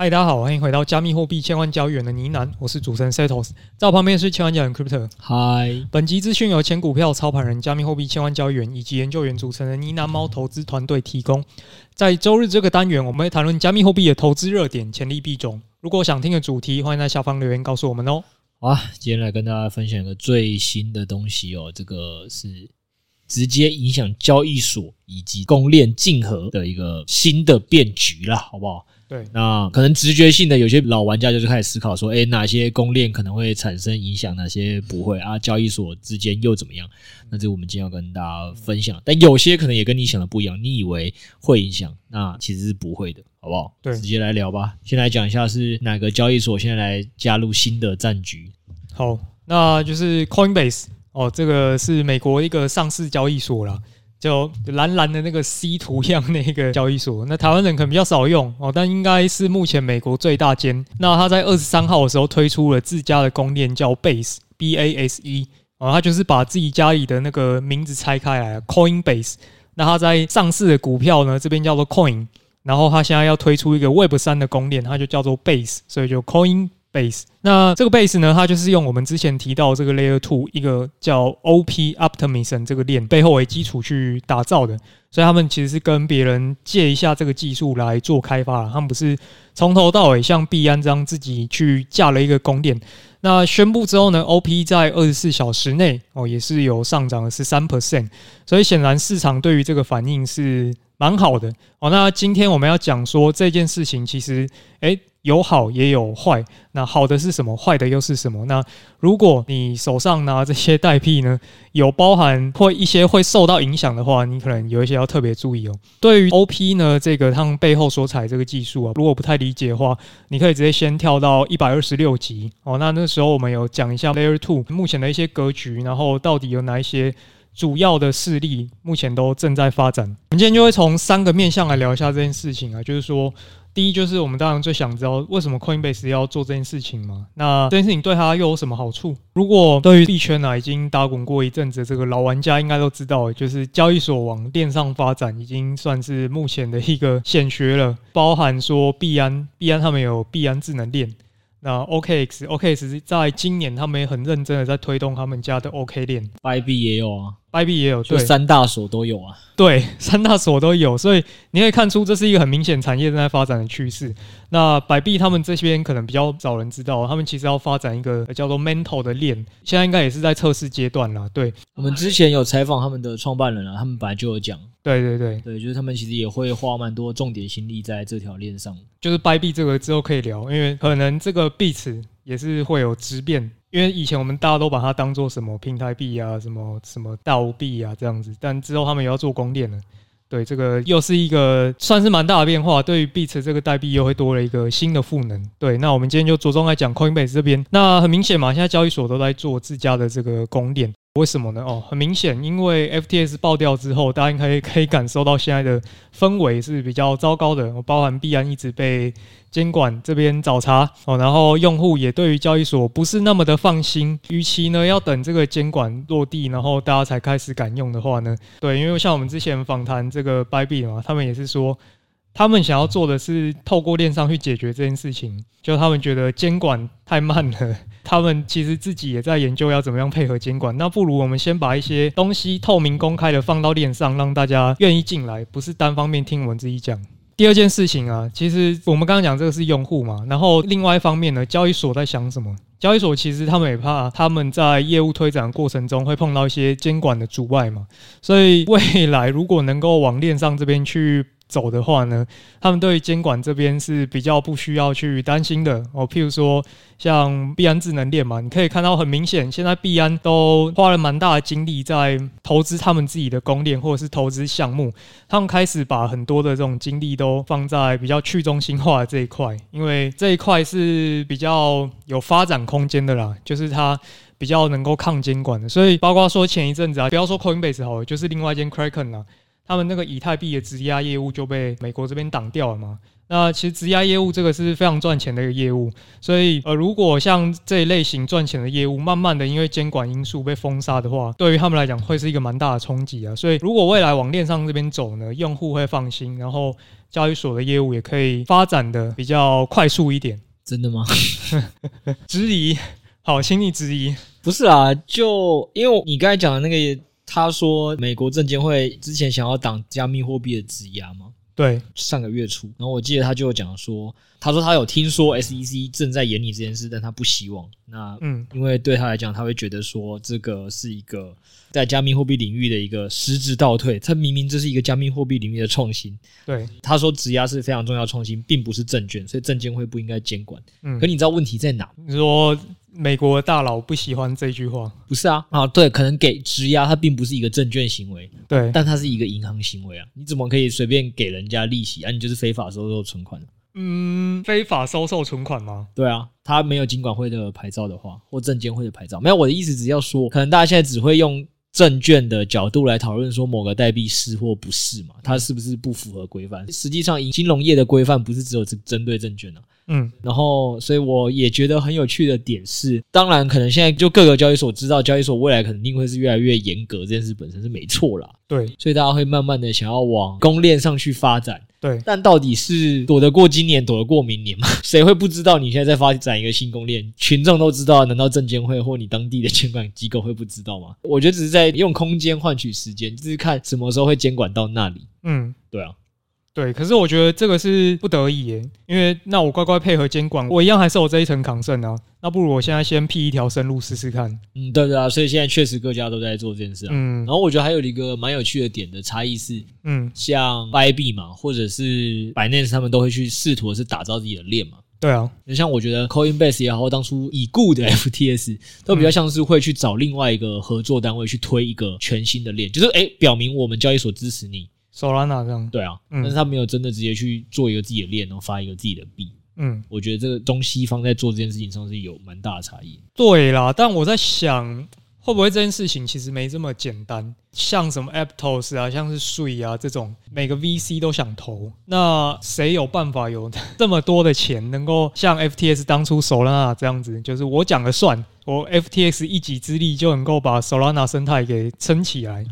嗨，大家好，欢迎回到加密货币千万交易员的呢喃，我是主持人 Setos，在我旁边是千万交易员 Crypto。嗨，本集资讯由前股票操盘人、加密货币千万交易员以及研究员组成的呢喃猫投资团队提供。在周日这个单元，我们会谈论加密货币的投资热点、潜力币种。如果想听的主题，欢迎在下方留言告诉我们哦。好啊，今天来跟大家分享一个最新的东西哦，这个是直接影响交易所以及公链竞合的一个新的变局啦，好不好？对，那可能直觉性的有些老玩家就是开始思考说，诶，哪些公链可能会产生影响，哪些不会啊？交易所之间又怎么样？那这我们今天要跟大家分享。但有些可能也跟你想的不一样，你以为会影响，那其实是不会的，好不好？对，直接来聊吧。先来讲一下是哪个交易所现在来加入新的战局？好，那就是 Coinbase 哦，这个是美国一个上市交易所啦。就蓝蓝的那个 C 图样那个交易所，那台湾人可能比较少用哦，但应该是目前美国最大间。那他在二十三号的时候推出了自家的公链，叫 Base B A S E 啊，他就是把自己家里的那个名字拆开来，Coinbase。那他在上市的股票呢，这边叫做 Coin，然后他现在要推出一个 Web 三的公链，它就叫做 Base，所以就 Coin。Base，那这个 Base 呢，它就是用我们之前提到这个 Layer Two 一个叫 OP Optimism 这个链背后为基础去打造的，所以他们其实是跟别人借一下这个技术来做开发，他们不是从头到尾像币安这样自己去架了一个公链。那宣布之后呢，OP 在二十四小时内哦也是有上涨了十三 percent，所以显然市场对于这个反应是蛮好的哦。那今天我们要讲说这件事情，其实诶。有好也有坏，那好的是什么？坏的又是什么？那如果你手上拿这些代币呢，有包含会一些会受到影响的话，你可能有一些要特别注意哦。对于 OP 呢，这个他们背后所采这个技术啊，如果不太理解的话，你可以直接先跳到一百二十六集哦。那那时候我们有讲一下 Layer Two 目前的一些格局，然后到底有哪一些主要的势力目前都正在发展。我们今天就会从三个面向来聊一下这件事情啊，就是说。第一就是我们当然最想知道为什么 Coinbase 要做这件事情嘛？那这件事情对他又有什么好处？如果对于币圈呢已经打滚过一阵子，这个老玩家应该都知道，就是交易所往链上发展已经算是目前的一个显学了。包含说币安，币安他们有币安智能链，那 OKX，OKX 在今年他们也很认真的在推动他们家的 OK 链，Bybit 也有啊。币也有，对，三大所都有啊。对，三大所都有，所以你可以看出这是一个很明显产业正在发展的趋势。那百币他们这边可能比较少人知道，他们其实要发展一个叫做 Mantle 的链，现在应该也是在测试阶段了。对，我们之前有采访他们的创办人啊，他们本来就有讲，对对对对，就是他们其实也会花蛮多重点心力在这条链上。就是掰币这个之后可以聊，因为可能这个币池也是会有质变。因为以前我们大家都把它当做什么平台币啊，什么什么道币啊这样子，但之后他们也要做供电了，对，这个又是一个算是蛮大的变化，对于币池这个代币又会多了一个新的赋能。对，那我们今天就着重来讲 Coinbase 这边。那很明显嘛，现在交易所都在做自家的这个供电。为什么呢？哦，很明显，因为 FTS 爆掉之后，大家应该可以感受到现在的氛围是比较糟糕的。我包含币安一直被监管这边找茬哦，然后用户也对于交易所不是那么的放心。与其呢要等这个监管落地，然后大家才开始敢用的话呢，对，因为像我们之前访谈这个 Bybit 嘛，他们也是说。他们想要做的是透过链上去解决这件事情，就他们觉得监管太慢了，他们其实自己也在研究要怎么样配合监管。那不如我们先把一些东西透明公开的放到链上，让大家愿意进来，不是单方面听我们自己讲。第二件事情啊，其实我们刚刚讲这个是用户嘛，然后另外一方面呢，交易所在想什么？交易所其实他们也怕他们在业务推展过程中会碰到一些监管的阻碍嘛，所以未来如果能够往链上这边去。走的话呢，他们对监管这边是比较不需要去担心的哦。譬如说，像币安智能链嘛，你可以看到很明显，现在币安都花了蛮大的精力在投资他们自己的公链或者是投资项目，他们开始把很多的这种精力都放在比较去中心化的这一块，因为这一块是比较有发展空间的啦，就是它比较能够抗监管的。所以，包括说前一阵子啊，不要说 Coinbase 好了，就是另外一间 Kraken 啦。他们那个以太币的质押业务就被美国这边挡掉了嘛？那其实质押业务这个是非常赚钱的一个业务，所以呃，如果像这一类型赚钱的业务，慢慢的因为监管因素被封杀的话，对于他们来讲会是一个蛮大的冲击啊。所以如果未来往链上这边走呢，用户会放心，然后交易所的业务也可以发展的比较快速一点。真的吗？质疑，好，请你质疑。不是啊，就因为你刚才讲的那个，他说美国证监会之前想要挡加密货币的质押吗。对，上个月初，然后我记得他就有讲说，他说他有听说 SEC 正在研拟这件事，但他不希望。那嗯，因为对他来讲，他会觉得说这个是一个在加密货币领域的一个实质倒退。他明明这是一个加密货币领域的创新。对，他说质押是非常重要的创新，并不是证券，所以证监会不应该监管。嗯，可你知道问题在哪？你说。美国大佬不喜欢这句话，不是啊？啊，对，可能给质押，它并不是一个证券行为，对，但它是一个银行行为啊！你怎么可以随便给人家利息啊？你就是非法收受存款。嗯，非法收受存款吗？对啊，他没有金管会的牌照的话，或证监会的牌照，没有。我的意思只要说，可能大家现在只会用证券的角度来讨论说某个代币是或不是嘛？它是不是不符合规范？实际上，金融业的规范不是只有针针对证券啊。嗯，然后，所以我也觉得很有趣的点是，当然，可能现在就各个交易所知道，交易所未来肯定会是越来越严格，这件事本身是没错啦。对，所以大家会慢慢的想要往公链上去发展。对，但到底是躲得过今年，躲得过明年吗？谁会不知道你现在在发展一个新公链？群众都知道，难道证监会或你当地的监管机构会不知道吗？我觉得只是在用空间换取时间，就是看什么时候会监管到那里。嗯，对啊。对，可是我觉得这个是不得已耶，因为那我乖乖配合监管，我一样还是有这一层抗胜啊。那不如我现在先辟一条生路试试看。嗯，对对啊，所以现在确实各家都在做这件事啊。嗯，然后我觉得还有一个蛮有趣的点的差异是，嗯，像 Bybit 嘛，或者是 Binance 他们都会去试图的是打造自己的链嘛。对啊，就像我觉得 Coinbase 也好，当初已故的 FTS 都比较像是会去找另外一个合作单位去推一个全新的链，就是诶，表明我们交易所支持你。Solana 这样，对啊，但是他没有真的直接去做一个自己的链，然后发一个自己的币。嗯，我觉得这个东西方在做这件事情上是有蛮大的差异。对啦，但我在想，会不会这件事情其实没这么简单？像什么 Aptos 啊，像是 Sui 啊这种，每个 VC 都想投，那谁有办法有这么多的钱，能够像 FTX 当初 Solana 这样子，就是我讲了算，我 FTX 一己之力就能够把 Solana 生态给撑起来？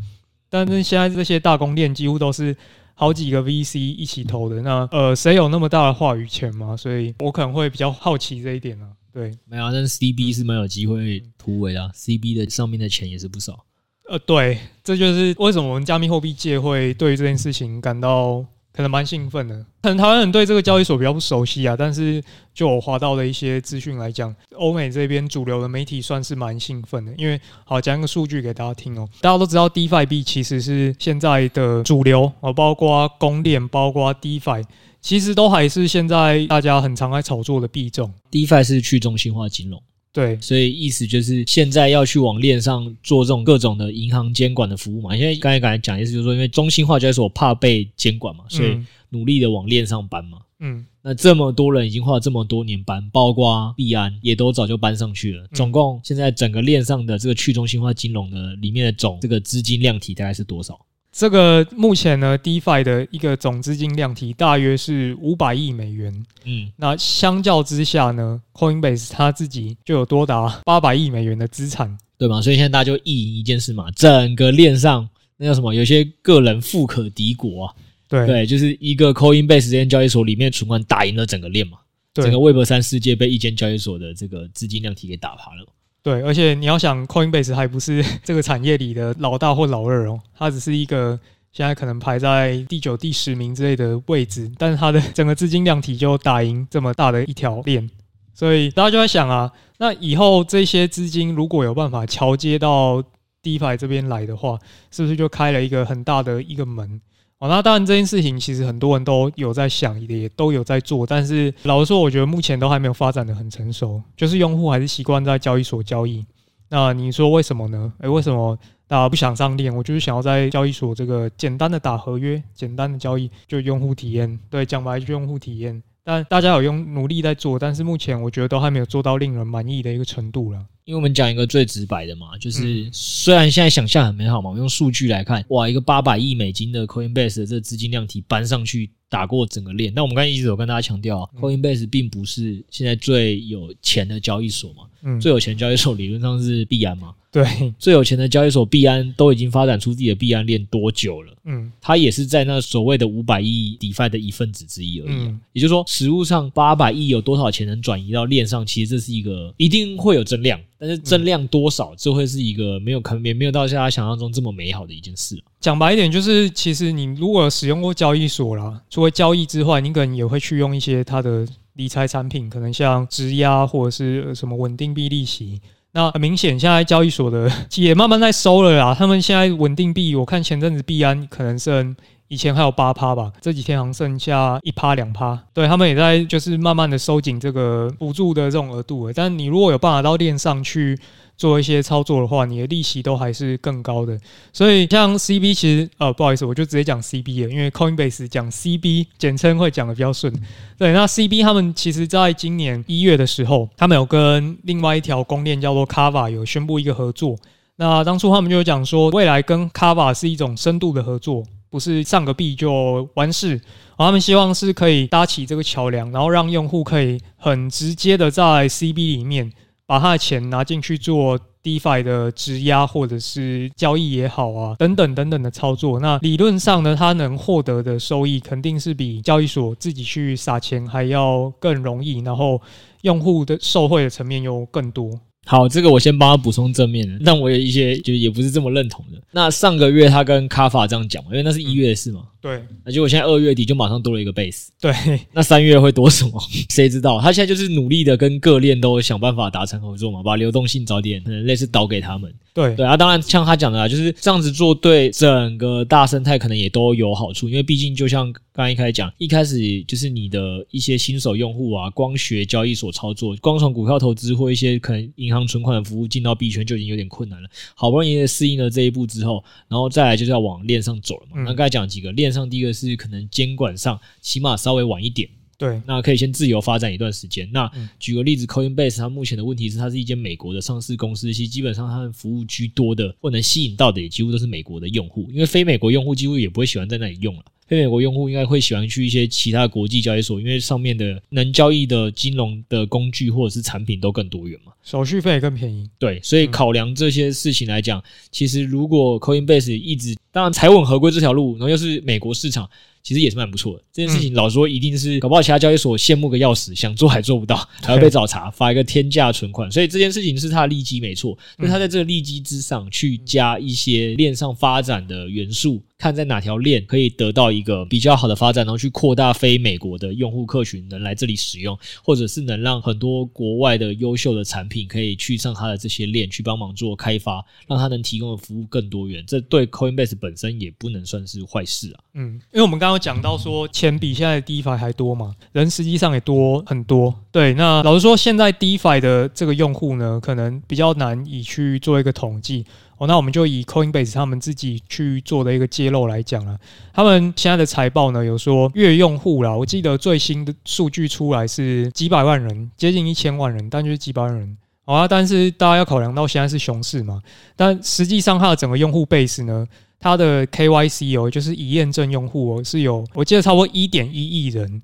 但是现在这些大公链几乎都是好几个 VC 一起投的，那呃，谁有那么大的话语权吗？所以我可能会比较好奇这一点啊。对，没有，但是 CB 是蛮有机会突围的啊，CB 的上面的钱也是不少。呃，对，这就是为什么我们加密货币界会对于这件事情感到。可能蛮兴奋的，可能台湾人对这个交易所比较不熟悉啊，但是就我滑到的一些资讯来讲，欧美这边主流的媒体算是蛮兴奋的，因为好讲一个数据给大家听哦，大家都知道 DeFi 币其实是现在的主流啊，包括公链，包括 DeFi，其实都还是现在大家很常来炒作的币种。DeFi 是去中心化金融。对，所以意思就是现在要去往链上做这种各种的银行监管的服务嘛。因为刚才刚才讲的意思就是说，因为中心化交易所怕被监管嘛，所以努力的往链上搬嘛。嗯，那这么多人已经花了这么多年搬，包括币安也都早就搬上去了。总共现在整个链上的这个去中心化金融的里面的总这个资金量体大概是多少？这个目前呢，DeFi 的一个总资金量体大约是五百亿美元。嗯，那相较之下呢，Coinbase 它自己就有多达八百亿美元的资产，对吗？所以现在大家就意淫一件事嘛，整个链上那叫什么？有些个人富可敌国啊。对对，就是一个 Coinbase 这间交易所里面存款打赢了整个链嘛，整个 Web 三世界被一间交易所的这个资金量体给打趴了。对，而且你要想，Coinbase 还不是 这个产业里的老大或老二哦，它只是一个现在可能排在第九、第十名之类的位置，但是它的整个资金量体就打赢这么大的一条链，所以大家就在想啊，那以后这些资金如果有办法桥接到 DeFi 这边来的话，是不是就开了一个很大的一个门？哦，那当然，这件事情其实很多人都有在想，也都有在做，但是老实说，我觉得目前都还没有发展的很成熟，就是用户还是习惯在交易所交易。那你说为什么呢？诶，为什么大家不想上链？我就是想要在交易所这个简单的打合约、简单的交易，就用户体验。对，讲白就是用户体验。但大家有用努力在做，但是目前我觉得都还没有做到令人满意的一个程度了。因为我们讲一个最直白的嘛，就是虽然现在想象很美好嘛，我用数据来看，哇，一个八百亿美金的 Coinbase 的这个资金量体搬上去打过整个链。那我们刚才一直有跟大家强调，Coinbase 并不是现在最有钱的交易所嘛，嗯，最有钱交易所理论上是币安嘛，对，最有钱的交易所币安都已经发展出自己的币安链多久了？嗯，它也是在那所谓的五百亿 DeFi 的一份子之一而已、啊。嗯、也就是说，实物上八百亿有多少钱能转移到链上？其实这是一个一定会有增量，但是增量多少，这会是一个没有可能也没有到像他想象中这么美好的一件事、啊。讲白一点，就是其实你如果使用过交易所啦，除了交易之外，你可能也会去用一些它的理财产品，可能像质押或者是什么稳定币利息。那很明显，现在交易所的也慢慢在收了啦。他们现在稳定币，我看前阵子币安可能是以前还有八趴吧，这几天好像剩下一趴两趴。对，他们也在就是慢慢的收紧这个补助的这种额度了。但你如果有办法到链上去。做一些操作的话，你的利息都还是更高的。所以像 CB 其实呃不好意思，我就直接讲 CB 了，因为 Coinbase 讲 CB 简称会讲得比较顺。对，那 CB 他们其实在今年一月的时候，他们有跟另外一条公链叫做 Kava 有宣布一个合作。那当初他们就讲说，未来跟 Kava 是一种深度的合作，不是上个币就完事。他们希望是可以搭起这个桥梁，然后让用户可以很直接的在 CB 里面。把他的钱拿进去做 DeFi 的质押或者是交易也好啊，等等等等的操作。那理论上呢，他能获得的收益肯定是比交易所自己去撒钱还要更容易，然后用户的受惠的层面又更多。好，这个我先帮他补充正面的，但我有一些就也不是这么认同的。那上个月他跟卡法这样讲，因为那是一月的事嘛。对，那结果现在二月底就马上多了一个 base。对，那三月会多什么？谁知道？他现在就是努力的跟各链都想办法达成合作嘛，把流动性早点可能类似导给他们。对对啊，当然像他讲的啊，就是这样子做对整个大生态可能也都有好处，因为毕竟就像刚刚一开始讲，一开始就是你的一些新手用户啊，光学交易所操作，光从股票投资或一些可能银行存款的服务进到币圈就已经有点困难了。好不容易适应了这一步之后，然后再来就是要往链上走了嘛。嗯、那刚才讲几个链。上第一个是可能监管上起码稍微晚一点，对，那可以先自由发展一段时间。那举个例子，Coinbase 它目前的问题是它是一间美国的上市公司，其实基本上它的服务居多的或能吸引到的也几乎都是美国的用户，因为非美国用户几乎也不会喜欢在那里用了。非美国用户应该会喜欢去一些其他国际交易所，因为上面的能交易的金融的工具或者是产品都更多元嘛，手续费也更便宜。对，所以考量这些事情来讲，其实如果 Coinbase 一直当然财稳合规这条路，然后又是美国市场。其实也是蛮不错的。这件事情老实说，一定是搞不好其他交易所羡慕个要死，想做还做不到，还要被找茬，发一个天价存款。所以这件事情是他的利基没错，那他在这个利基之上去加一些链上发展的元素，看在哪条链可以得到一个比较好的发展，然后去扩大非美国的用户客群能来这里使用，或者是能让很多国外的优秀的产品可以去上他的这些链去帮忙做开发，让他能提供的服务更多元。这对 Coinbase 本身也不能算是坏事啊。嗯，因为我们刚刚。讲到说钱比现在 DeFi 还多嘛，人实际上也多很多。对，那老实说，现在 DeFi 的这个用户呢，可能比较难以去做一个统计哦。那我们就以 Coinbase 他们自己去做的一个揭露来讲啊，他们现在的财报呢，有说月用户啦，我记得最新的数据出来是几百万人，接近一千万人，但就是几百万人。好啊，但是大家要考量到现在是熊市嘛，但实际上它的整个用户 base 呢？它的 KYC 哦，就是已验证用户哦，是有我记得差不多一点一亿人，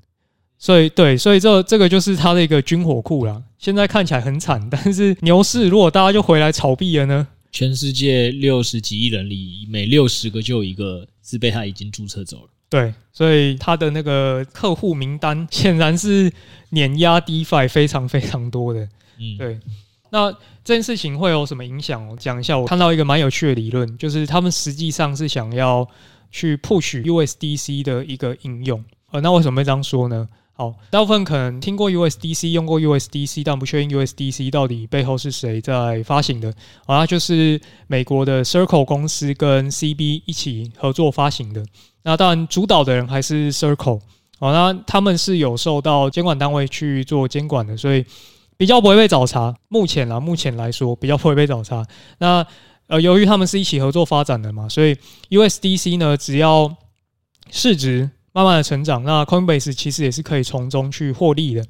所以对，所以这这个就是它的一个军火库啦。现在看起来很惨，但是牛市如果大家就回来炒币了呢？全世界六十几亿人里，每六十个就有一个是被他已经注册走了。对，所以他的那个客户名单显然是碾压 DeFi 非常非常多的。嗯，对。那这件事情会有什么影响？我讲一下，我看到一个蛮有趣的理论，就是他们实际上是想要去 push USDC 的一个应用。呃，那为什么会这样说呢？好，大部分可能听过 USDC，用过 USDC，但不确定 USDC 到底背后是谁在发行的。好啊，就是美国的 Circle 公司跟 CB 一起合作发行的。那当然，主导的人还是 Circle。好，那他们是有受到监管单位去做监管的，所以。比较不会被找茬，目前啦，目前来说比较不会被找茬。那呃，由于他们是一起合作发展的嘛，所以 USDC 呢，只要市值慢慢的成长，那 Coinbase 其实也是可以从中去获利的。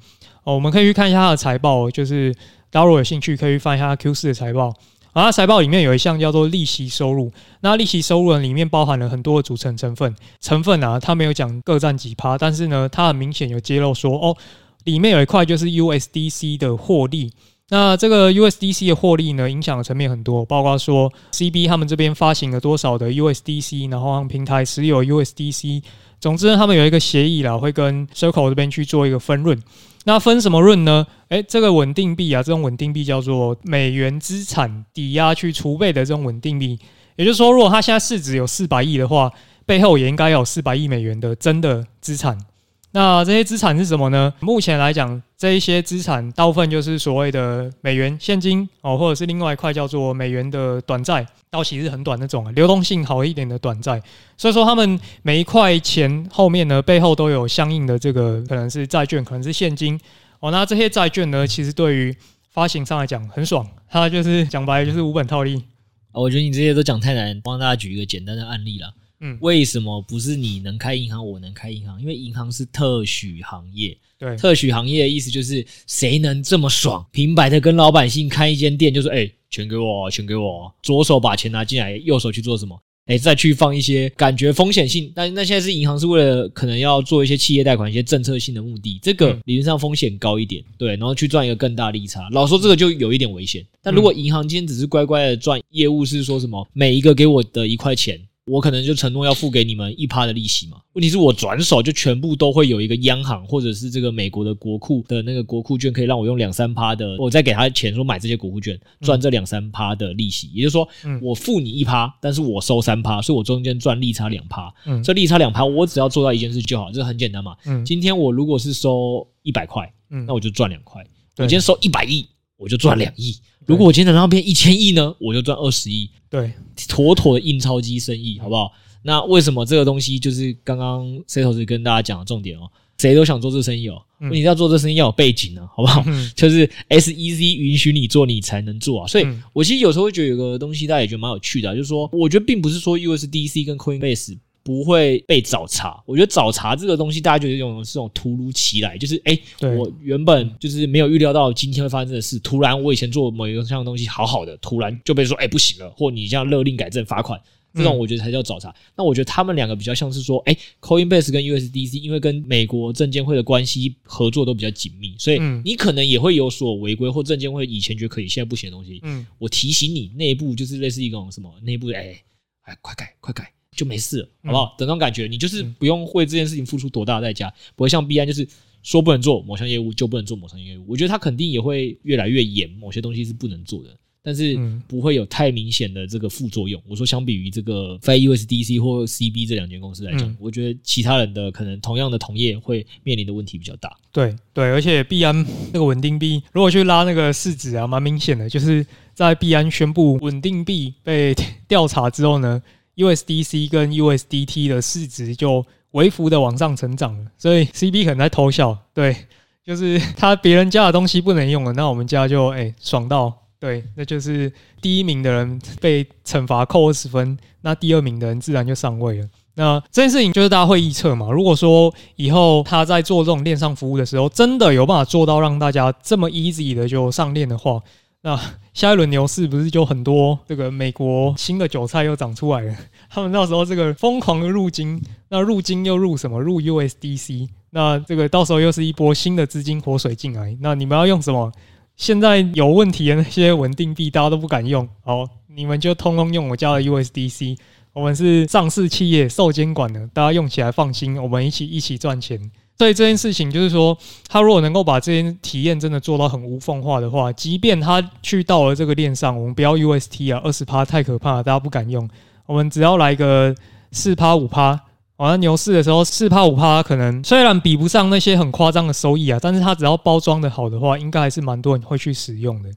哦，我们可以去看一下它的财报，就是大家如果有兴趣，可以去翻一下它 Q 四的财报。啊，它财报里面有一项叫做利息收入，那利息收入呢里面包含了很多的组成成分，成分啊，它没有讲各占几趴，但是呢，它很明显有揭露说哦。里面有一块就是 USDC 的获利，那这个 USDC 的获利呢，影响的层面很多，包括说 CB 他们这边发行了多少的 USDC，然后让平台持有 USDC。总之，他们有一个协议啦，会跟 Circle 这边去做一个分润。那分什么润呢？诶，这个稳定币啊，这种稳定币叫做美元资产抵押去储备的这种稳定币。也就是说，如果它现在市值有四百亿的话，背后也应该有四百亿美元的真的资产。那这些资产是什么呢？目前来讲，这一些资产大部分就是所谓的美元现金哦，或者是另外一块叫做美元的短债，到期是很短那种，流动性好一点的短债。所以说，他们每一块钱后面呢，背后都有相应的这个可能是债券，可能是现金哦。那这些债券呢，其实对于发行商来讲很爽，它就是讲白了就是无本套利。我觉得你这些都讲太难，帮大家举一个简单的案例啦。嗯，为什么不是你能开银行，我能开银行？因为银行是特许行业。对，特许行业的意思就是谁能这么爽，平白的跟老百姓开一间店，就是哎，钱给我，钱给我，左手把钱拿进来，右手去做什么？哎，再去放一些感觉风险性。但那现在是银行是为了可能要做一些企业贷款、一些政策性的目的，这个理论上风险高一点，对，然后去赚一个更大利差。老说这个就有一点危险。但如果银行今天只是乖乖的赚，业务是说什么？每一个给我的一块钱。我可能就承诺要付给你们一趴的利息嘛。问题是我转手就全部都会有一个央行或者是这个美国的国库的那个国库券，可以让我用两三趴的，我再给他钱说买这些国库券赚这两三趴的利息。也就是说，我付你一趴，但是我收三趴，所以我中间赚利差两趴。嗯，这利差两趴，我只要做到一件事就好，这很简单嘛。嗯，今天我如果是收一百块，嗯，那我就赚两块。我今天收一百亿，我就赚两亿。如果我今天能让变一千亿呢，我就赚二十亿。对，妥妥的印钞机生意，好不好？那为什么这个东西就是刚刚 C 头是跟大家讲的重点哦？谁都想做这生意哦，你要做这生意要有背景呢，好不好？就是 SEC 允许你做，你才能做啊。所以我其实有时候会觉得有个东西大家也觉得蛮有趣的，就是说，我觉得并不是说 USDC 跟 Coinbase。不会被找茬，我觉得找茬这个东西，大家觉得有种是这种突如其来，就是哎，我原本就是没有预料到今天会发生这个事，突然我以前做某一个项东西好好的，突然就被说哎不行了，或你这样勒令改正罚款，这种我觉得才叫找茬。那我觉得他们两个比较像是说，哎，Coinbase 跟 USDC 因为跟美国证监会的关系合作都比较紧密，所以你可能也会有所违规，或证监会以前觉得可以，现在不行的东西，嗯，我提醒你，内部就是类似一种什么内部哎，快改快改。就没事了，好不好？等那种感觉，你就是不用为这件事情付出多大的代价，不会像币安就是说不能做某项业务就不能做某项业务。我觉得他肯定也会越来越严，某些东西是不能做的，但是不会有太明显的这个副作用。我说相比于这个非 USDC 或 CB 这两间公司来讲，我觉得其他人的可能同样的同业会面临的问题比较大。对对，而且币安那个稳定币，如果去拉那个市值啊，蛮明显的，就是在币安宣布稳定币被调查之后呢。USDC 跟 USDT 的市值就微幅的往上成长了，所以 CB 可能在偷笑，对，就是 他别人家的东西不能用了，那我们家就哎、爽到，对，那就是第一名的人被惩罚扣二十分，那第二名的人自然就上位了。那这件事情就是大家会预测嘛，如果说以后他在做这种链上服务的时候，真的有办法做到让大家这么 easy 的就上链的话。那下一轮牛市不是就很多这个美国新的韭菜又长出来了？他们到时候这个疯狂的入金，那入金又入什么？入 USDC。那这个到时候又是一波新的资金活水进来。那你们要用什么？现在有问题的那些稳定币，大家都不敢用。好，你们就通通用我家的 USDC。我们是上市企业，受监管的，大家用起来放心。我们一起一起赚钱。所以这件事情就是说，他如果能够把这些体验真的做到很无缝化的话，即便他去到了这个链上，我们不要 UST 啊，二十趴太可怕，大家不敢用。我们只要来个四趴五趴，好像牛市的时候四趴五趴，可能虽然比不上那些很夸张的收益啊，但是它只要包装的好的话，应该还是蛮多人会去使用的。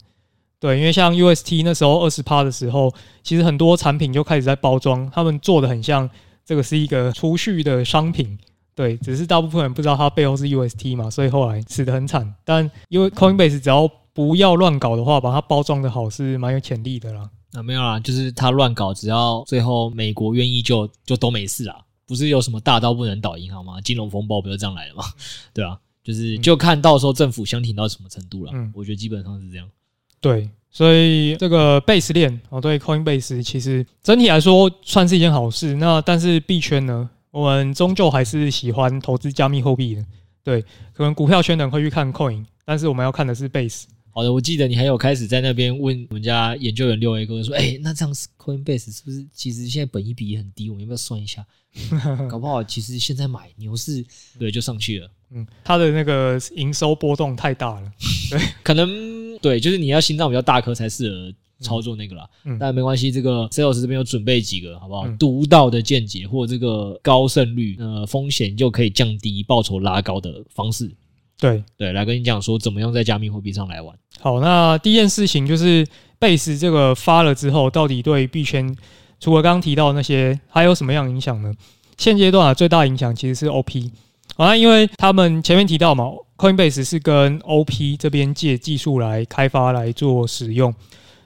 对，因为像 UST 那时候二十趴的时候，其实很多产品就开始在包装，他们做的很像这个是一个储蓄的商品。对，只是大部分人不知道它背后是 UST 嘛，所以后来死得很惨。但因为 Coinbase 只要不要乱搞的话，把它包装的好是蛮有潜力的啦。啊，没有啦，就是他乱搞，只要最后美国愿意就就都没事啦。不是有什么大到不能倒银行吗？金融风暴不就这样来了吗？对啊，就是就看到时候政府相挺到什么程度了。嗯，我觉得基本上是这样。对，所以这个 Base 链哦，对 Coinbase 其实整体来说算是一件好事。那但是币圈呢？我们终究还是喜欢投资加密货币的，对，可能股票圈的人会去看 Coin，但是我们要看的是 Base。好的，我记得你还有开始在那边问我们家研究员六 A 哥说，哎、欸，那这样 Coinbase 是不是其实现在本益比也很低？我们要不要算一下？搞不好其实现在买牛市对就上去了。嗯，它的那个营收波动太大了，对，可能对，就是你要心脏比较大颗才适合。操作那个啦，嗯、但没关系，这个 Sales 这边有准备几个，好不好？嗯、独到的见解或这个高胜率，呃，风险就可以降低，报酬拉高的方式。对对，来跟你讲说怎么样在加密货币上来玩。好，那第一件事情就是 Base 这个发了之后，到底对币圈除了刚刚提到那些，还有什么样影响呢？现阶段啊，最大影响其实是 OP。好，那因为他们前面提到嘛，Coinbase 是跟 OP 这边借技术来开发来做使用。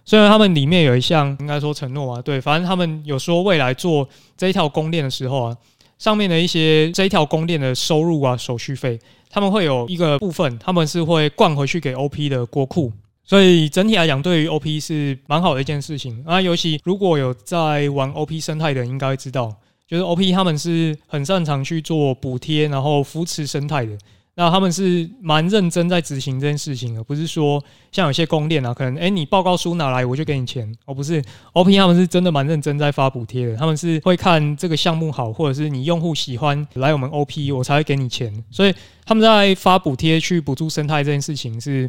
虽然他们里面有一项应该说承诺啊，对，反正他们有说未来做这一条公链的时候啊，上面的一些这一条公链的收入啊、手续费，他们会有一个部分，他们是会灌回去给 OP 的国库，所以整体来讲，对于 OP 是蛮好的一件事情啊。尤其如果有在玩 OP 生态的人，应该知道，就是 OP 他们是很擅长去做补贴，然后扶持生态的。那他们是蛮认真在执行这件事情的，不是说像有些公链啊，可能诶、你报告书拿来我就给你钱，哦不是，OP 他们是真的蛮认真在发补贴的，他们是会看这个项目好，或者是你用户喜欢来我们 OP，我才会给你钱，所以他们在发补贴去补助生态这件事情是。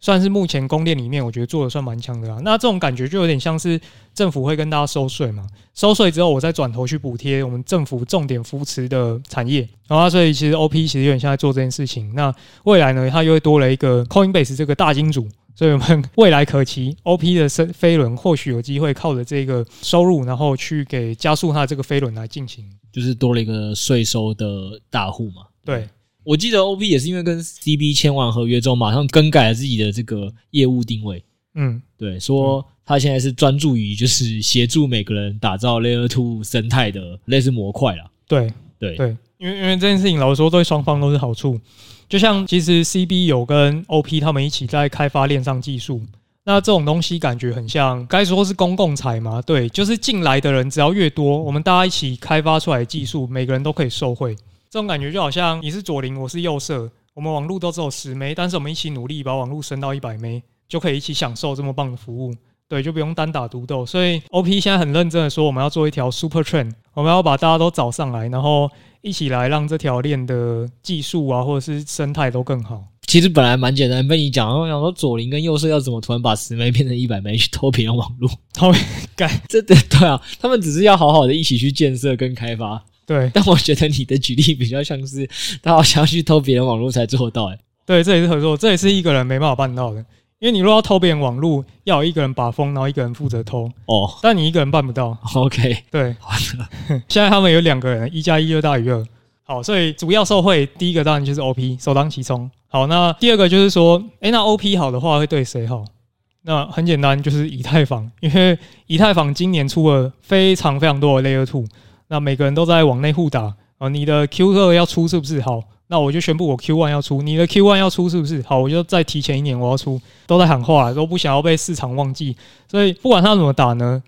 算是目前公链里面，我觉得做的算蛮强的啦。那这种感觉就有点像是政府会跟大家收税嘛，收税之后我再转头去补贴我们政府重点扶持的产业。然后所以其实 OP 其实有点像在做这件事情。那未来呢，它又会多了一个 Coinbase 这个大金主，所以我们未来可期 OP 的飞轮或许有机会靠着这个收入，然后去给加速它的这个飞轮来进行，就是多了一个税收的大户嘛。对。我记得 OP 也是因为跟 CB 签完合约之后，马上更改了自己的这个业务定位。嗯，对，说他现在是专注于就是协助每个人打造 Layer Two 生态的类似模块啦。对，对，对，因为因为这件事情老实说对双方都是好处。就像其实 CB 有跟 OP 他们一起在开发链上技术，那这种东西感觉很像，该说是公共财嘛？对，就是进来的人只要越多，我们大家一起开发出来的技术，每个人都可以受惠。这种感觉就好像你是左邻，我是右舍，我们网路都只有十枚但是我们一起努力把网路升到一百枚就可以一起享受这么棒的服务。对，就不用单打独斗。所以 OP 现在很认真的说，我们要做一条 Super Train，我们要把大家都找上来，然后一起来让这条链的技术啊，或者是生态都更好。其实本来蛮简单，被你讲，我想说左邻跟右舍要怎么突然把十枚变成一百枚去偷别人网络？偷干？这对对啊，他们只是要好好的一起去建设跟开发。对，但我觉得你的举例比较像是他好像要去偷别人网络才做到，哎，对，这也是合作，这也是一个人没办法办到的，因为你如果要偷别人网络，要有一个人把风，然后一个人负责偷，哦，但你一个人办不到，OK，对，现在他们有两个人，一加一就大于二，好，所以主要受贿第一个当然就是 OP，首当其冲，好，那第二个就是说，诶，那 OP 好的话会对谁好？那很简单，就是以太坊，因为以太坊今年出了非常非常多的 Layer Two。那每个人都在往内互打啊！你的 Q 二要出是不是？好，那我就宣布我 Q one 要出。你的 Q one 要出是不是？好，我就再提前一年我要出。都在喊话，都不想要被市场忘记。所以不管他怎么打呢，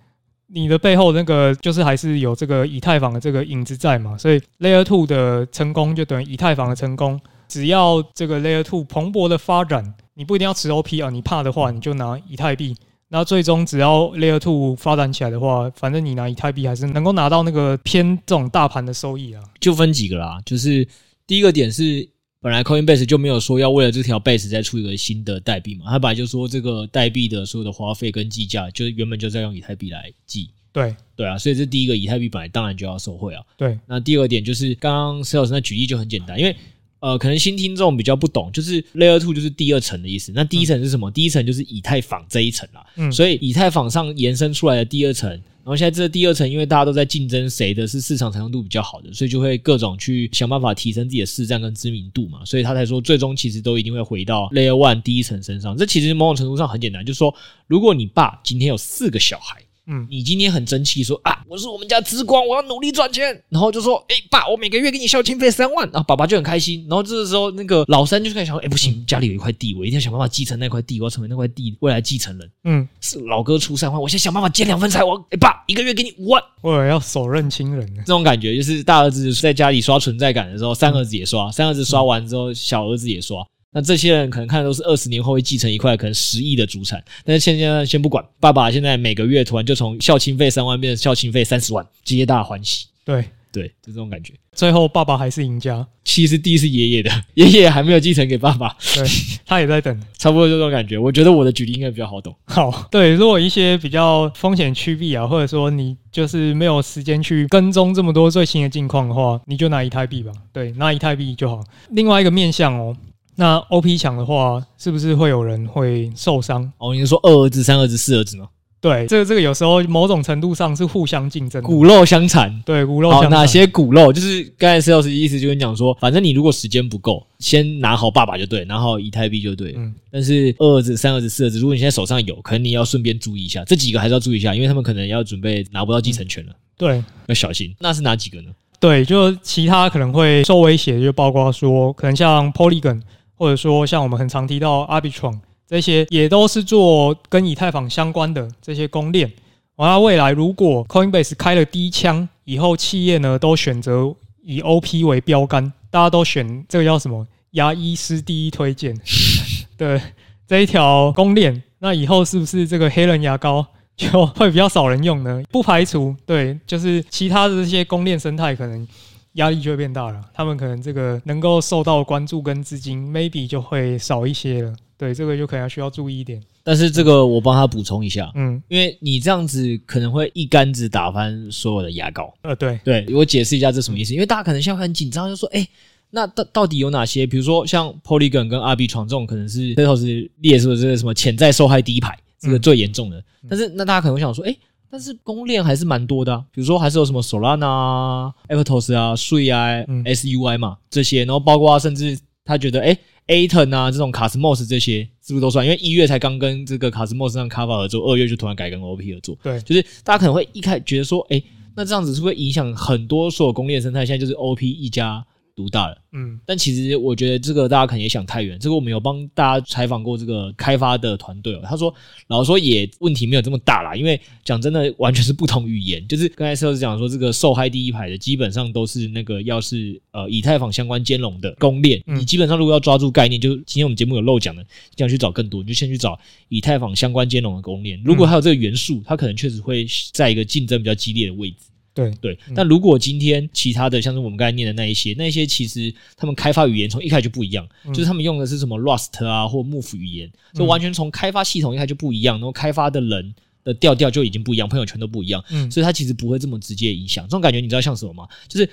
你的背后那个就是还是有这个以太坊的这个影子在嘛。所以 Layer Two 的成功就等于以太坊的成功。只要这个 Layer Two 蓬勃的发展，你不一定要持 OP 啊，你怕的话你就拿以太币。那最终只要 Layer Two 发展起来的话，反正你拿以太币还是能够拿到那个偏这种大盘的收益啊。就分几个啦，就是第一个点是，本来 Coinbase 就没有说要为了这条 Base 再出一个新的代币嘛，他本来就说这个代币的所有的花费跟计价，就是原本就在用以太币来计。对对啊，所以这第一个以太币本来当然就要受惠啊。对，那第二个点就是刚刚 Sales 那举例就很简单，因为。呃，可能新听众比较不懂，就是 Layer Two 就是第二层的意思。那第一层是什么？嗯、第一层就是以太坊这一层啦。嗯，所以以太坊上延伸出来的第二层，然后现在这第二层，因为大家都在竞争谁的是市场采用度比较好的，所以就会各种去想办法提升自己的市占跟知名度嘛。所以他才说，最终其实都一定会回到 Layer One 第一层身上。这其实某种程度上很简单，就是说，如果你爸今天有四个小孩。嗯，你今天很争气，说啊，我是我们家之光，我要努力赚钱，然后就说，哎、欸，爸，我每个月给你孝亲费三万，然后爸爸就很开心，然后这个时候那个老三就开始想，哎、欸，不行，家里有一块地，我一定要想办法继承那块地，我要成为那块地未来继承人。嗯，是老哥出三万，我先想办法捡两份财，我，哎、欸，爸，一个月给你五万，我要手刃亲人。这种感觉就是大儿子在家里刷存在感的时候，三儿子也刷，三儿子刷完之后，小儿子也刷。那这些人可能看的都是二十年后会继承一块可能十亿的主产，但是现在先不管，爸爸现在每个月突然就从孝亲费三万变成孝亲费三十万，皆大欢喜。对。对，就这种感觉。最后，爸爸还是赢家。其实地是爷爷的，爷爷还没有继承给爸爸。对，他也在等，差不多就这种感觉。我觉得我的举例应该比较好懂。好，对，如果一些比较风险趋避啊，或者说你就是没有时间去跟踪这么多最新的近况的话，你就拿以太币吧。对，拿以太币就好。另外一个面向哦，那 OP 强的话，是不是会有人会受伤？哦，你是说二儿子、三儿子、四儿子吗？对，这个这个有时候某种程度上是互相竞争，骨肉相残。对，骨肉相残。哪些骨肉？就是刚才 Sales 意思就跟你讲说，反正你如果时间不够，先拿好爸爸就对，拿好以太币就对。嗯。但是二儿子、三儿子、四儿子，如果你现在手上有，可能你要顺便注意一下，这几个还是要注意一下，因为他们可能要准备拿不到继承权了。嗯。对，要小心。那是哪几个呢？对，就其他可能会受威胁，就包括说，可能像 Polygon，或者说像我们很常提到 Arbitrum，这些也都是做跟以太坊相关的这些公链。完了，未来如果 Coinbase 开了第一枪以后，企业呢都选择以 OP 为标杆，大家都选这个叫什么“牙医师第一推荐” 对这一条公链，那以后是不是这个黑人牙膏就会比较少人用呢？不排除，对，就是其他的这些公链生态可能压力就会变大了，他们可能这个能够受到关注跟资金 maybe 就会少一些了。对，这个就可能要需要注意一点。但是这个我帮他补充一下，嗯，因为你这样子可能会一竿子打翻所有的牙膏。呃，对，对，我解释一下这什么意思。因为大家可能现在很紧张，就说，哎，那到到底有哪些？比如说像 Polygon 跟 Arbitrum 这种，可能是最后是列出的这个什么潜在受害第一排，这个最严重的。嗯、但是那大家可能会想说，哎，但是公链还是蛮多的、啊，比如说还是有什么 Solana、Aptos 啊、Sui 啊、嗯、SUI 嘛这些，然后包括甚至他觉得，哎。Aton 啊，这种 Cosmos 这些是不是都算？因为一月才刚跟这个 Cosmos 上 Kava 合作，二月就突然改跟 OP 合作。对，就是大家可能会一开始觉得说，哎、欸，那这样子是不是会影响很多所有公链生态？现在就是 OP 一家。独大了，嗯，但其实我觉得这个大家可能也想太远。这个我们有帮大家采访过这个开发的团队哦，他说，老实说也问题没有这么大啦，因为讲真的完全是不同语言。就是刚才 Sales 讲说，这个受害第一排的基本上都是那个要是呃以太坊相关兼容的公链，你基本上如果要抓住概念，就今天我们节目有漏讲的，这样去找更多，你就先去找以太坊相关兼容的公链。如果还有这个元素，它可能确实会在一个竞争比较激烈的位置。对对，但如果今天其他的像是我们刚才念的那一些，那一些其实他们开发语言从一开始就不一样，就是他们用的是什么 Rust 啊或 Move 语言，就完全从开发系统一开始就不一样，然后开发的人的调调就已经不一样，朋友圈都不一样，嗯所以它其实不会这么直接影响。这种感觉你知道像什么吗？就是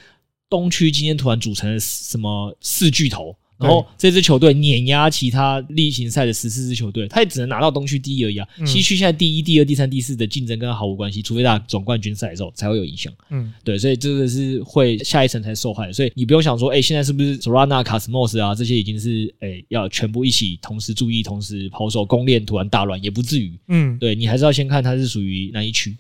东区今天突然组成了什么四巨头。然后这支球队碾压其他例行赛的十四支球队，他也只能拿到东区第一而已啊。西区现在第一、第二、第三、第四的竞争跟他毫无关系，除非打总冠军赛的时候才会有影响。嗯，对，所以这个是会下一层才受害。所以你不用想说，哎，现在是不是 Sorana、Cosmos 啊这些已经是哎要全部一起同时注意、同时抛售，攻链突然大乱也不至于。嗯，对，你还是要先看他是属于哪一区。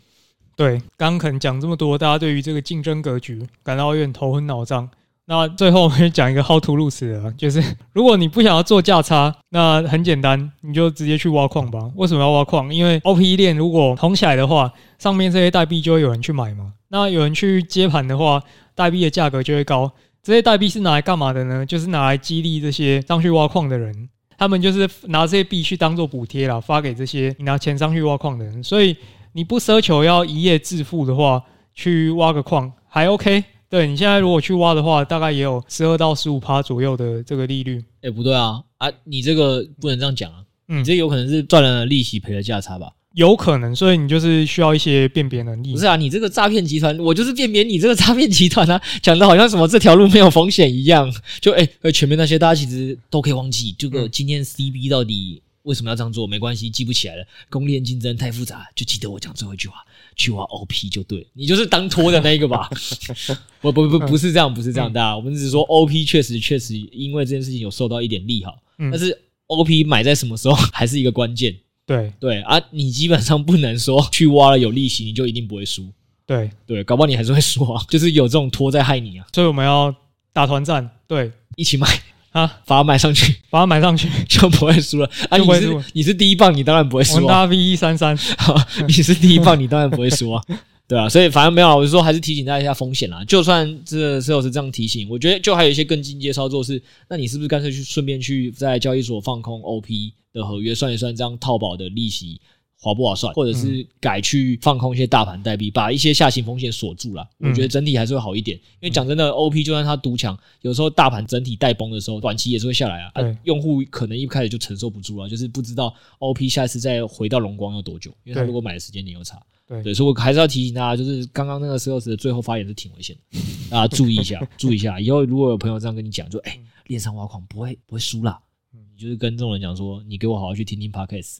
对，刚刚可能讲这么多，大家对于这个竞争格局感到有点头昏脑胀。那最后我们讲一个 how to lose 的，就是 如果你不想要做价差，那很简单，你就直接去挖矿吧。为什么要挖矿？因为 OP 链如果红起来的话，上面这些代币就会有人去买嘛。那有人去接盘的话，代币的价格就会高。这些代币是拿来干嘛的呢？就是拿来激励这些上去挖矿的人，他们就是拿这些币去当做补贴啦，发给这些你拿钱上去挖矿的人。所以你不奢求要一夜致富的话，去挖个矿还 OK。对，你现在如果去挖的话，大概也有十二到十五趴左右的这个利率。哎、欸，不对啊，啊，你这个不能这样讲啊，嗯，你这有可能是赚了利息赔了价差吧？有可能，所以你就是需要一些辨别能力。不是啊，你这个诈骗集团，我就是辨别你这个诈骗集团啊，讲的好像什么这条路没有风险一样。就哎、欸，前面那些大家其实都可以忘记，这个今天 CB 到底为什么要这样做？没关系，记不起来了。公链竞争太复杂，就记得我讲最后一句话。去挖 OP 就对，你就是当托的那一个吧？不不不，不是这样，不是这样的。我们只是说 OP 确实确实因为这件事情有受到一点利好，但是 OP 买在什么时候还是一个关键。对对啊，你基本上不能说去挖了有利息你就一定不会输。对对，搞不好你还是会输啊，就是有这种托在害你啊。所以我们要打团战，对，一起买。啊，把它买上去，把它买上去 就不会输了。啊，你是你是第一棒，你当然不会输啊。我们 V 一三三，你是第一棒，你当然不会输啊。对啊，所以反正没有，我是说还是提醒大家一下风险啦。就算这 Sales 是这样提醒，我觉得就还有一些更进阶操作是，那你是不是干脆去顺便去在交易所放空 OP 的合约，算一算这样套保的利息划不划算？或者是改去放空一些大盘代币，把一些下行风险锁住了。我觉得整体还是会好一点。因为讲真的，OP 就算它独强，有时候大盘整体带崩的时候，短期也是会下来啊。啊用户可能一开始就承受不住了，就是不知道 OP 下一次再回到龙光要多久，因为他如果买的时间点又差。对，所以我还是要提醒大家，就是刚刚那个 sales 的最后发言是挺危险的，大家注意一下，注意一下。以后如果有朋友这样跟你讲，就哎，链上挖矿不会不会输啦，你就是跟这种人讲说，你给我好好去听听 podcast。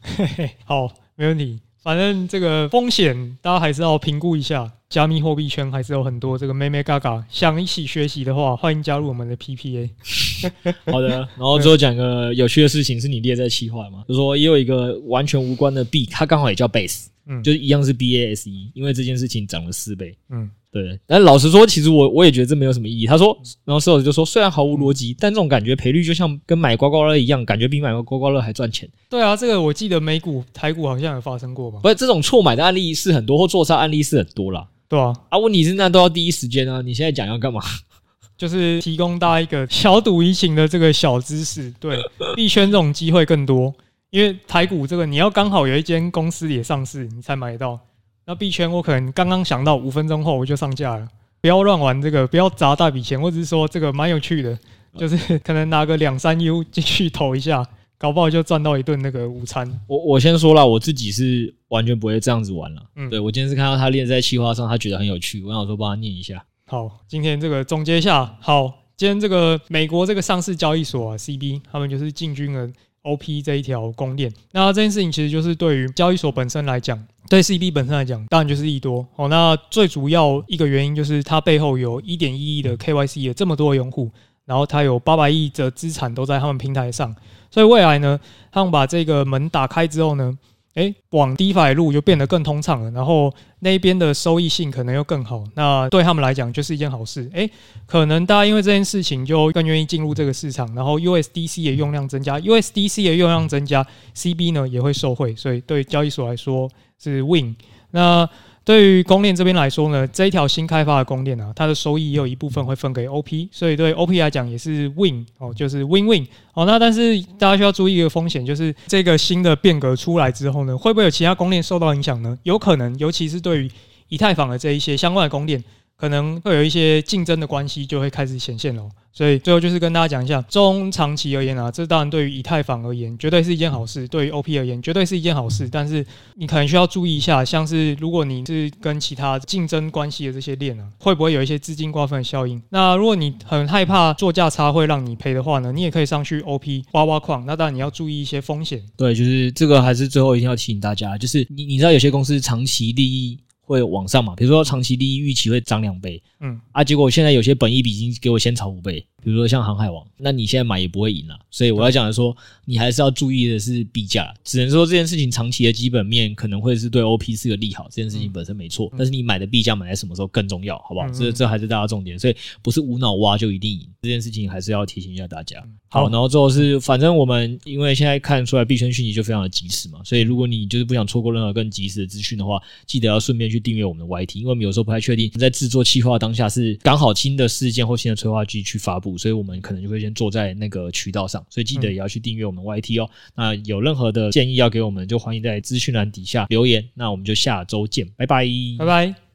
嘿嘿，好，没问题。反正这个风险大家还是要评估一下。加密货币圈还是有很多这个妹妹嘎嘎，想一起学习的话，欢迎加入我们的 PPA。好的，然后最后讲个有趣的事情，是你列在企划嘛？就是说也有一个完全无关的币，它刚好也叫 Base。嗯，就是一样是 BASE，因为这件事情涨了四倍。嗯，对。但老实说，其实我我也觉得这没有什么意义。他说，然后 Sales 就说，虽然毫无逻辑，但这种感觉赔率就像跟买刮刮乐一样，感觉比买个刮刮乐还赚钱。对啊，这个我记得美股、台股好像有发生过吧？不是，这种错买的案例是很多，或做差案例是很多啦。对啊，啊，问题是那都要第一时间啊！你现在讲要干嘛？就是提供大家一个小赌怡情的这个小知识。对，币圈这种机会更多。因为台股这个，你要刚好有一间公司也上市，你才买得到。那币圈我可能刚刚想到，五分钟后我就上架了。不要乱玩这个，不要砸大笔钱，或者是说这个蛮有趣的，就是可能拿个两三 U 进去投一下，搞不好就赚到一顿那个午餐。我我先说了，我自己是完全不会这样子玩了。嗯，对，我今天是看到他练在企划上，他觉得很有趣，我想说帮他念一下。好，今天这个总结一下。好，今天这个美国这个上市交易所啊，CB，他们就是进军了。OP 这一条公链，那这件事情其实就是对于交易所本身来讲，对 CB 本身来讲，当然就是利多哦。那最主要一个原因就是它背后有一点一亿的 KYC 的这么多的用户，然后它有八百亿的资产都在他们平台上，所以未来呢，他们把这个门打开之后呢，哎，往 DeFi 路就变得更通畅了，然后那边的收益性可能又更好，那对他们来讲就是一件好事。哎，可能大家因为这件事情就更愿意进入这个市场，然后 USDC 的用量增加，USDC 的用量增加，CB 呢也会受惠，所以对交易所来说是 Win。那对于公链这边来说呢，这一条新开发的公链啊，它的收益也有一部分会分给 OP，所以对 OP 来讲也是 Win 哦，就是 Win Win 哦。那但是大家需要注意一个风险，就是这个新的变革出来之后呢，会不会有其他公链受到影响呢？有可能，尤其是对于以太坊的这一些相关的公链。可能会有一些竞争的关系，就会开始显现了。所以最后就是跟大家讲一下，中长期而言啊，这当然对于以太坊而言，绝对是一件好事；对于 OP 而言，绝对是一件好事。但是你可能需要注意一下，像是如果你是跟其他竞争关系的这些链啊，会不会有一些资金瓜分的效应？那如果你很害怕做价差会让你赔的话呢，你也可以上去 OP 挖挖矿。那当然你要注意一些风险。对，就是这个还是最后一定要提醒大家，就是你你知道有些公司长期利益。会往上嘛？比如说长期利益预期会涨两倍，嗯啊，结果现在有些本益比已经给我先炒五倍。比如说像航海王，那你现在买也不会赢了，所以我要讲的说，你还是要注意的是币价。只能说这件事情长期的基本面可能会是对 OP 是个利好，这件事情本身没错。但是你买的币价买在什么时候更重要，好不好？这这还是大家重点，所以不是无脑挖就一定赢。这件事情还是要提醒一下大家。好，然后最后是，反正我们因为现在看出来币圈讯息就非常的及时嘛，所以如果你就是不想错过任何更及时的资讯的话，记得要顺便去订阅我们的 YT，因为我们有时候不太确定在制作企划当下是刚好新的事件或新的催化剂去发布，所以我们可能就会。先坐在那个渠道上，所以记得也要去订阅我们 YT 哦。那有任何的建议要给我们，就欢迎在资讯栏底下留言。那我们就下周见，拜拜，拜拜。